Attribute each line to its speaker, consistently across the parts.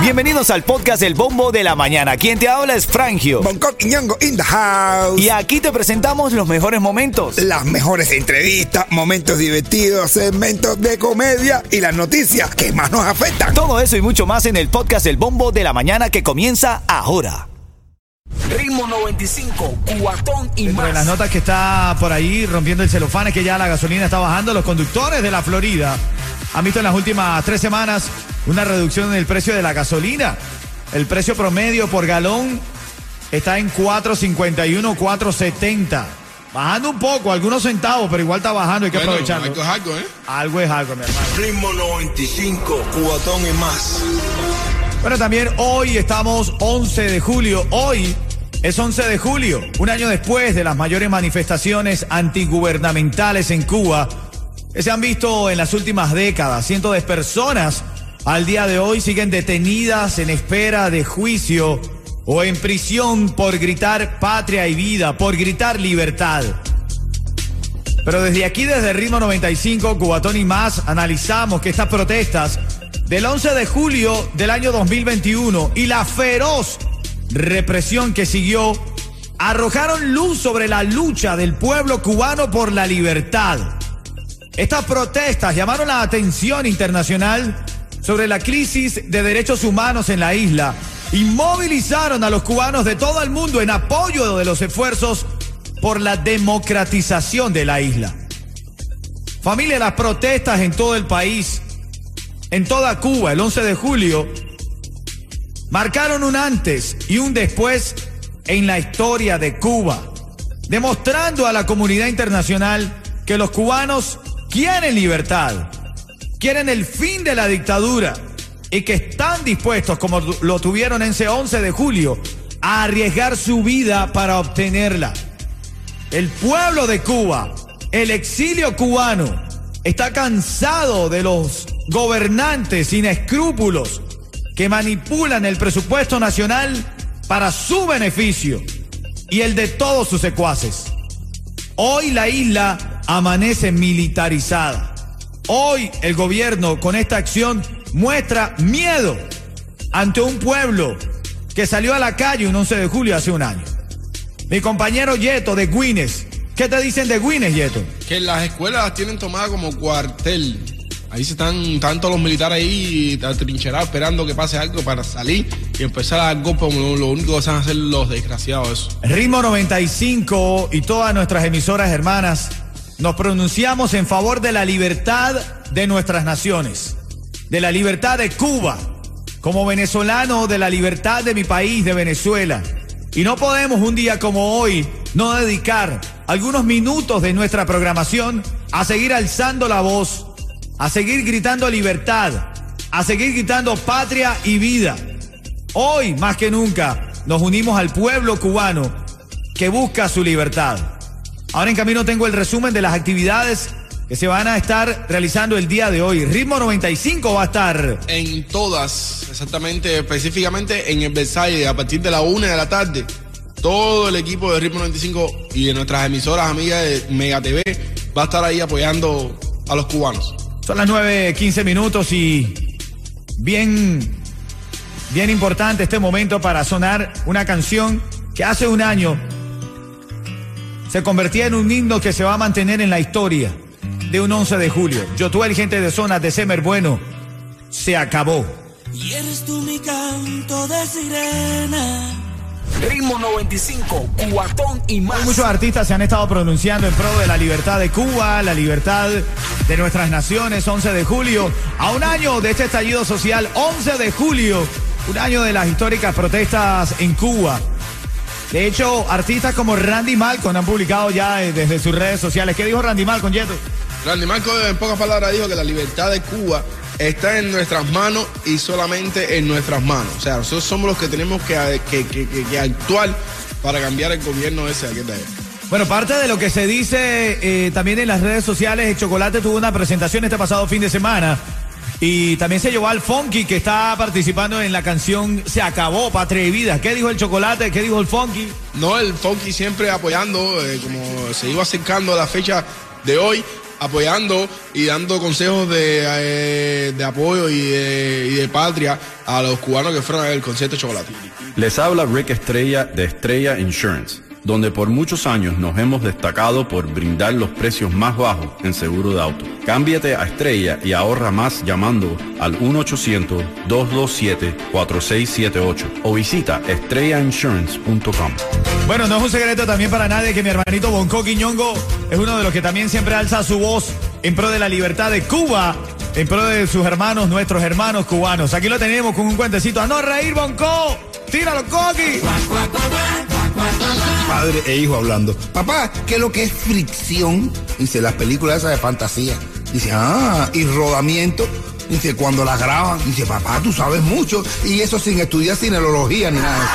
Speaker 1: Bienvenidos al podcast El Bombo de la Mañana. Quien te habla es Frangio.
Speaker 2: Bangkok y Ñongo in the house.
Speaker 1: Y aquí te presentamos los mejores momentos.
Speaker 2: Las mejores entrevistas, momentos divertidos, segmentos de comedia y las noticias que más nos afectan.
Speaker 1: Todo eso y mucho más en el podcast El Bombo de la Mañana que comienza ahora.
Speaker 3: Ritmo 95, cuatón y
Speaker 4: Dentro de las
Speaker 3: más.
Speaker 4: notas que está por ahí rompiendo el celofán es que ya la gasolina está bajando. Los conductores de la Florida han visto en las últimas tres semanas una reducción en el precio de la gasolina. El precio promedio por galón está en 4.51, 4.70. Bajando un poco, algunos centavos, pero igual está bajando, hay que
Speaker 5: Bueno,
Speaker 4: aprovecharlo.
Speaker 5: algo es algo, ¿eh?
Speaker 4: Algo es algo, mi hermano.
Speaker 3: Ritmo 95, cuatón y más.
Speaker 4: Bueno, también hoy estamos 11 de julio. Hoy es 11 de julio, un año después de las mayores manifestaciones antigubernamentales en Cuba se han visto en las últimas décadas. Cientos de personas al día de hoy siguen detenidas en espera de juicio o en prisión por gritar patria y vida, por gritar libertad. Pero desde aquí, desde Ritmo 95, Cubatón y más, analizamos que estas protestas del 11 de julio del año 2021 y la feroz represión que siguió arrojaron luz sobre la lucha del pueblo cubano por la libertad. Estas protestas llamaron la atención internacional sobre la crisis de derechos humanos en la isla y movilizaron a los cubanos de todo el mundo en apoyo de los esfuerzos por la democratización de la isla. Familia, las protestas en todo el país, en toda Cuba, el 11 de julio, marcaron un antes y un después en la historia de Cuba, demostrando a la comunidad internacional que los cubanos quieren libertad, quieren el fin de la dictadura y que están dispuestos, como lo tuvieron ese 11 de julio, a arriesgar su vida para obtenerla. El pueblo de Cuba, el exilio cubano, está cansado de los gobernantes sin escrúpulos que manipulan el presupuesto nacional para su beneficio y el de todos sus secuaces. Hoy la isla amanece militarizada. Hoy el gobierno con esta acción muestra miedo ante un pueblo que salió a la calle un 11 de julio hace un año. Mi compañero Yeto de Guinness. ¿Qué te dicen de Guinness, Yeto?
Speaker 5: Que las escuelas las tienen tomadas como cuartel. Ahí se están tanto los militares ahí atrincherados esperando que pase algo para salir y empezar a dar golpes lo, único que saben hacer los desgraciados. eso.
Speaker 4: Ritmo 95 y todas nuestras emisoras hermanas nos pronunciamos en favor de la libertad de nuestras naciones, de la libertad de Cuba, como venezolano, de la libertad de mi país, de Venezuela. Y no podemos un día como hoy no dedicar algunos minutos de nuestra programación a seguir alzando la voz, a seguir gritando libertad, a seguir gritando patria y vida. Hoy, más que nunca, nos unimos al pueblo cubano que busca su libertad. Ahora en camino tengo el resumen de las actividades que se van a estar realizando el día de hoy. Ritmo 95 va a estar
Speaker 5: En todas, exactamente, específicamente en el Versailles, a partir de la una de la tarde, todo el equipo de Ritmo 95 y de nuestras emisoras amigas de Mega TV va a estar ahí apoyando a los cubanos.
Speaker 4: Son las 9.15 minutos y bien, bien importante este momento para sonar una canción que hace un año se convertía en un himno que se va a mantener en la historia de un 11 de julio. Yo tuve el gente de zonas de Semer Bueno, se acabó.
Speaker 6: Y eres tú mi canto de sirena.
Speaker 3: Ritmo 95, cuatón y más.
Speaker 4: Muchos artistas se han estado pronunciando en pro de la libertad de Cuba, la libertad de nuestras naciones, 11 de julio, a un año de este estallido social, 11 de julio, un año de las históricas protestas en Cuba. De hecho, artistas como Randy Malcolm han publicado ya eh, desde sus redes sociales. ¿Qué dijo Randy Malcolm, Yeto?
Speaker 5: Randy Marco en pocas palabras dijo que la libertad de Cuba está en nuestras manos y solamente en nuestras manos. O sea, nosotros somos los que tenemos que, que- que- que- que actuar para cambiar el gobierno ese de.
Speaker 4: Bueno, parte de lo que se dice eh, también en las redes sociales, el Chocolate tuvo una presentación este pasado fin de semana y también se llevó al Funky que está participando en la canción Se acabó, Patria y Vida. ¿Qué dijo el Chocolate? ¿Qué dijo el Funky?
Speaker 5: No, el Funky siempre apoyando, eh, como se iba acercando la fecha de hoy, apoyando y dando consejos de, eh, de apoyo y de, y de patria a los cubanos que fueron al concierto de chocolate.
Speaker 7: Les habla Rick Estrella de Estrella Insurance, donde por muchos años nos hemos destacado por brindar los precios más bajos en seguro de auto. Cámbiate a Estrella y ahorra más llamando al 1-800-227-4678 o visita estrellainsurance.com.
Speaker 4: Bueno, no es un secreto también para nadie que mi hermanito Bonco Quiñongo es uno de los que también siempre alza su voz en pro de la libertad de Cuba, en pro de sus hermanos, nuestros hermanos cubanos. Aquí lo tenemos con un cuentecito. ¡A no reír, Bonco! ¡Tíralo, Coqui!
Speaker 2: Padre e hijo hablando. Papá, ¿qué es lo que es fricción? Dice, las películas esas de fantasía. Dice, ah, y rodamiento. Dice, cuando las graban. Dice, papá, tú sabes mucho. Y eso sin estudiar cineología ni nada de eso.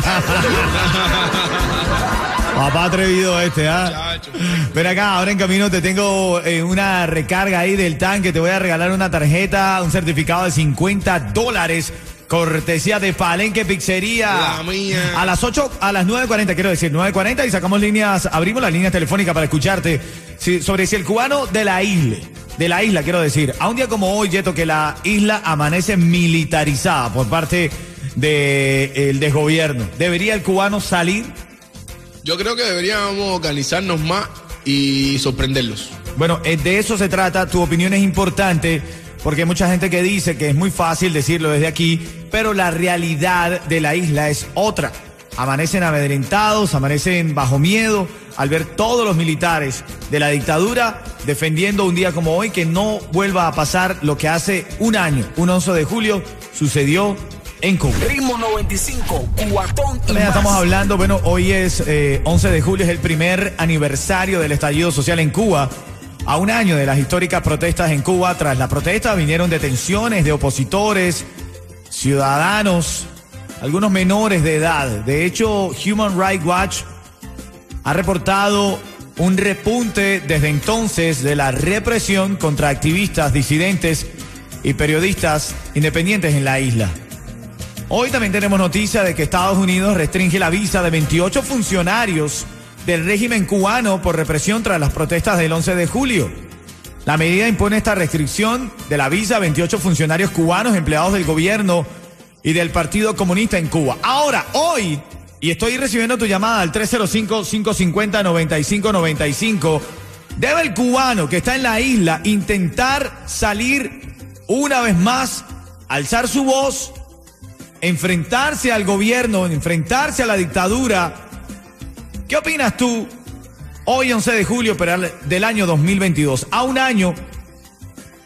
Speaker 4: Papá atrevido este, ¿ah? Ven acá, ahora en camino te tengo eh, una recarga ahí del tanque. Te voy a regalar una tarjeta, un certificado de 50 dólares. Cortesía de Palenque Pizzería.
Speaker 5: La mía.
Speaker 4: A las 8, a las 9.40, quiero decir, 9.40 y sacamos líneas, abrimos las líneas telefónicas para escucharte si- sobre si el cubano de la isla, de la isla, quiero decir, a un día como hoy, Yeto, que la isla amanece militarizada por parte del desgobierno. ¿Debería el cubano salir?
Speaker 5: Yo creo que deberíamos organizarnos más y sorprenderlos.
Speaker 4: Bueno, eh, de eso se trata. Tu opinión es importante porque hay mucha gente que dice que es muy fácil decirlo desde aquí, pero la realidad de la isla es otra. Amanecen amedrentados, amanecen bajo miedo al ver todos los militares de la dictadura defendiendo un día como hoy que no vuelva a pasar lo que hace un año, un 11 de julio, sucedió en Cuba.
Speaker 3: Ritmo 95, cuatón y
Speaker 4: Ya
Speaker 3: más.
Speaker 4: estamos hablando, bueno, hoy es eh, 11 de julio, es el primer aniversario del estallido social en Cuba. A un año de las históricas protestas en Cuba, tras la protesta vinieron detenciones de opositores, ciudadanos, algunos menores de edad. De hecho, Human Rights Watch ha reportado un repunte desde entonces de la represión contra activistas, disidentes y periodistas independientes en la isla. Hoy también tenemos noticia de que Estados Unidos restringe la visa de 28 funcionarios del régimen cubano por represión tras las protestas del 11 de julio. La medida impone esta restricción de la visa a 28 funcionarios cubanos empleados del gobierno y del Partido Comunista en Cuba. Ahora, hoy, y estoy recibiendo tu llamada al 305-550-9595, debe el cubano que está en la isla intentar salir una vez más, alzar su voz enfrentarse al gobierno, enfrentarse a la dictadura. ¿Qué opinas tú hoy 11 de julio pero del año 2022, a un año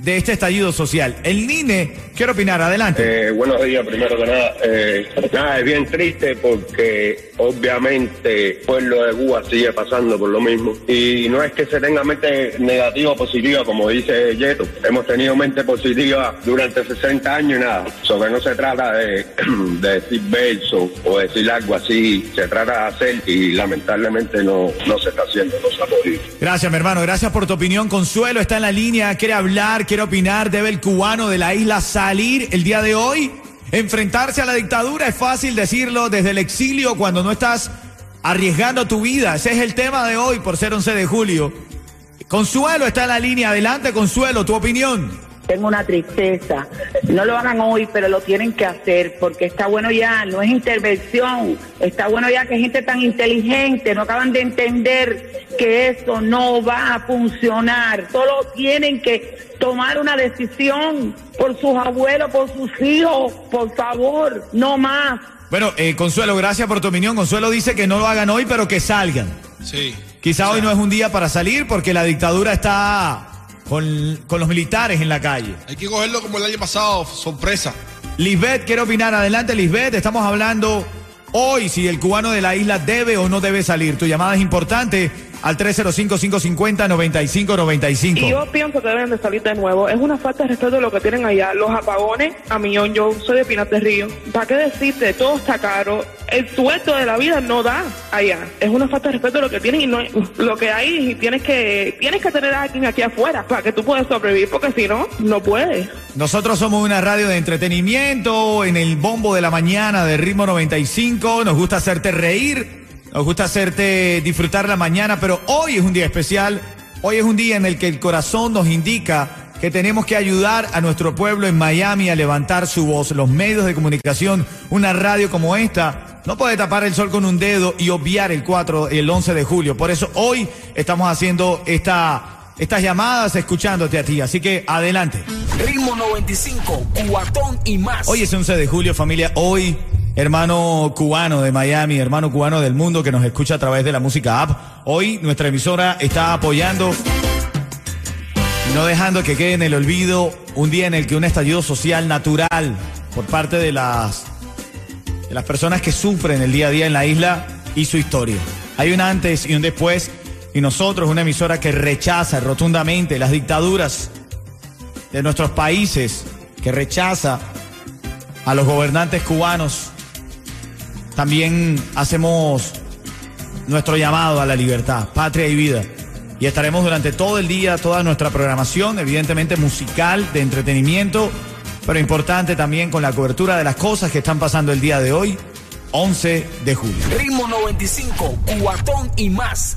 Speaker 4: de este estallido social? El NINE, quiero opinar, adelante.
Speaker 8: Eh, buenos días, primero que nada. Eh, nada, es bien triste porque obviamente el pueblo de Cuba sigue pasando por lo mismo. Y no es que se tenga mente negativa o positiva, como dice Yeto. Hemos tenido mente positiva durante 60 años y nada. Sobre no se trata de, de decir verso o decir algo así. Se trata de hacer y lamentablemente no, no se está haciendo, no se ha podido.
Speaker 4: Gracias, mi hermano. Gracias por tu opinión. Consuelo está en la línea, quiere hablar, quiere opinar. ¿Debe el cubano de la isla salir el día de hoy? Enfrentarse a la dictadura es fácil decirlo desde el exilio cuando no estás arriesgando tu vida. Ese es el tema de hoy por ser 11 de julio. Consuelo está en la línea. Adelante, Consuelo, tu opinión.
Speaker 9: Tengo una tristeza. No lo hagan hoy, pero lo tienen que hacer porque está bueno ya, no es intervención. Está bueno ya que gente tan inteligente no acaban de entender que eso no va a funcionar. Solo tienen que tomar una decisión por sus abuelos, por sus hijos. Por favor, no más.
Speaker 4: Bueno, eh, Consuelo, gracias por tu opinión. Consuelo dice que no lo hagan hoy, pero que salgan.
Speaker 5: Sí.
Speaker 4: Quizá hoy no es un día para salir porque la dictadura está con, con los militares en la calle.
Speaker 5: Hay que cogerlo como el año pasado, sorpresa.
Speaker 4: Lisbeth quiere opinar. Adelante, Lisbeth. Estamos hablando hoy si el cubano de la isla debe o no debe salir. Tu llamada es importante al 305-550-9595.
Speaker 10: Y yo pienso que deben de salir de nuevo. Es una falta de respeto lo que tienen allá. Los apagones, a millón, yo soy de Pinas de Río. ¿Para qué decirte? Todo está caro. El sueldo de la vida no da allá. Es una falta de respeto lo que tienen y no lo que hay. Y tienes que, tienes que tener a alguien aquí afuera para que tú puedas sobrevivir, porque si no, no puedes.
Speaker 4: Nosotros somos una radio de entretenimiento en el bombo de la mañana de ritmo 95. Nos gusta hacerte reír. Nos gusta hacerte disfrutar la mañana, pero hoy es un día especial. Hoy es un día en el que el corazón nos indica que tenemos que ayudar a nuestro pueblo en Miami a levantar su voz. Los medios de comunicación, una radio como esta, no puede tapar el sol con un dedo y obviar el 4, el 11 de julio. Por eso hoy estamos haciendo esta, estas llamadas escuchándote a ti. Así que adelante.
Speaker 3: Ritmo 95, cuatón y más.
Speaker 4: Hoy es 11 de julio, familia. Hoy, hermano cubano de Miami, hermano cubano del mundo que nos escucha a través de la música app. Hoy nuestra emisora está apoyando no dejando que quede en el olvido un día en el que un estallido social natural por parte de las, de las personas que sufren el día a día en la isla y su historia. Hay un antes y un después y nosotros, una emisora que rechaza rotundamente las dictaduras de nuestros países, que rechaza a los gobernantes cubanos, también hacemos nuestro llamado a la libertad, patria y vida. Y estaremos durante todo el día, toda nuestra programación, evidentemente musical, de entretenimiento, pero importante también con la cobertura de las cosas que están pasando el día de hoy, 11 de julio.
Speaker 3: Ritmo 95, cuatón y más.